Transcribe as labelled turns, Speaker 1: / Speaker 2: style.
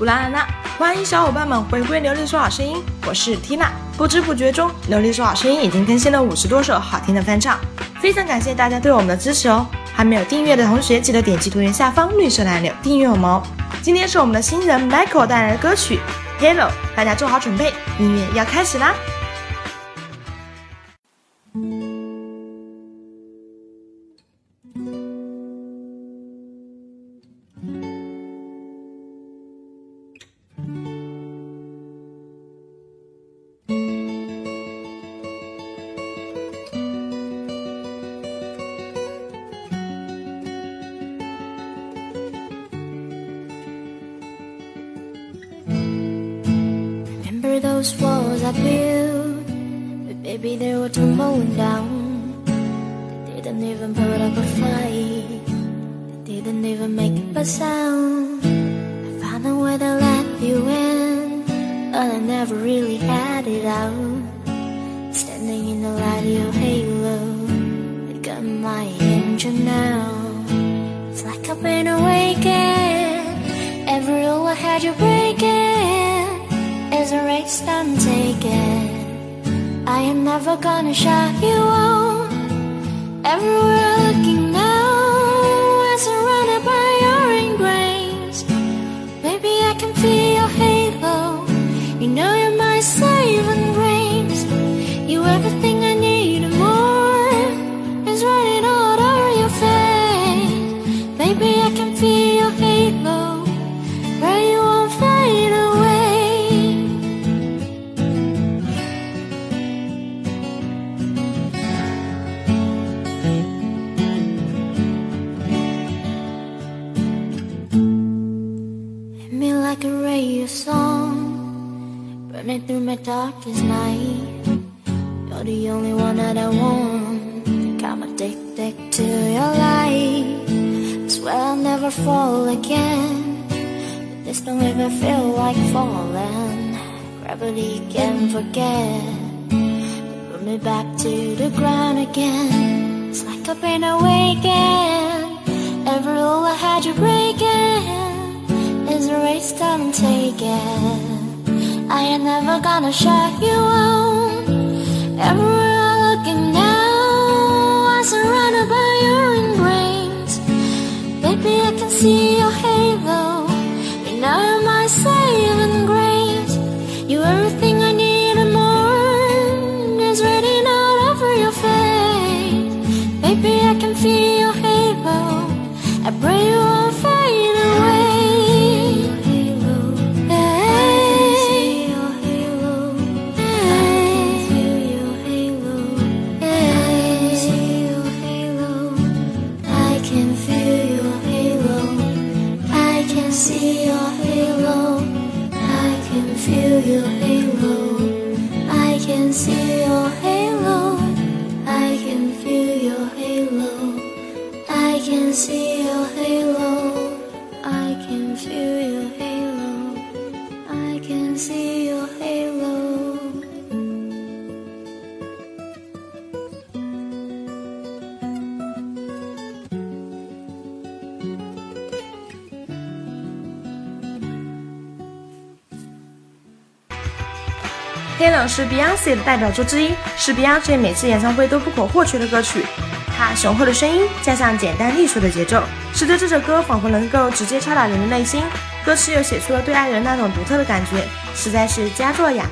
Speaker 1: 乌拉拉拉，欢迎小伙伴们回归《琉璃说好声音》，我是 Tina。不知不觉中，《琉璃说好声音》已经更新了五十多首好听的翻唱，非常感谢大家对我们的支持哦！还没有订阅的同学，记得点击图片下方绿色的按钮订阅我们哦。今天是我们的新人 Michael 带来的歌曲《Hello》，大家做好准备，音乐要开始啦
Speaker 2: ！those walls I built But baby they were tumbling down. They didn't even put up a fight. They didn't even make a sound. I found a way to let you in But I never really had it out. Standing in the light of your halo It got my engine now. It's like I've been awakened. Every rule I had you breaking is a race I'm taking. I am never gonna shut you out. Everywhere Burning through my darkest night. You're the only one that I want. My addicted to your light. Swear I'll never fall again. But this don't even feel like falling. Gravity can forget. Put me back to the ground again. It's like I've been awakened Every rule I had you breaking is a race that I'm taking. Ain't never gonna shut you out. Everywhere I look and now, I'm surrounded by your ingrains. Baby, I can see your halo. You know you're my saving grace. You're everything see your halo. I can feel your halo. I can see your halo. I can feel your halo. I can see your halo. I can feel your halo. I can see your halo.《
Speaker 1: Hello》是 Beyonce 的代表作之一，是 Beyonce 每次演唱会都不可或缺的歌曲。它雄厚的声音加上简单利索的节奏，使得这首歌仿佛能够直接敲打人的内心。歌词又写出了对爱人那种独特的感觉，实在是佳作呀！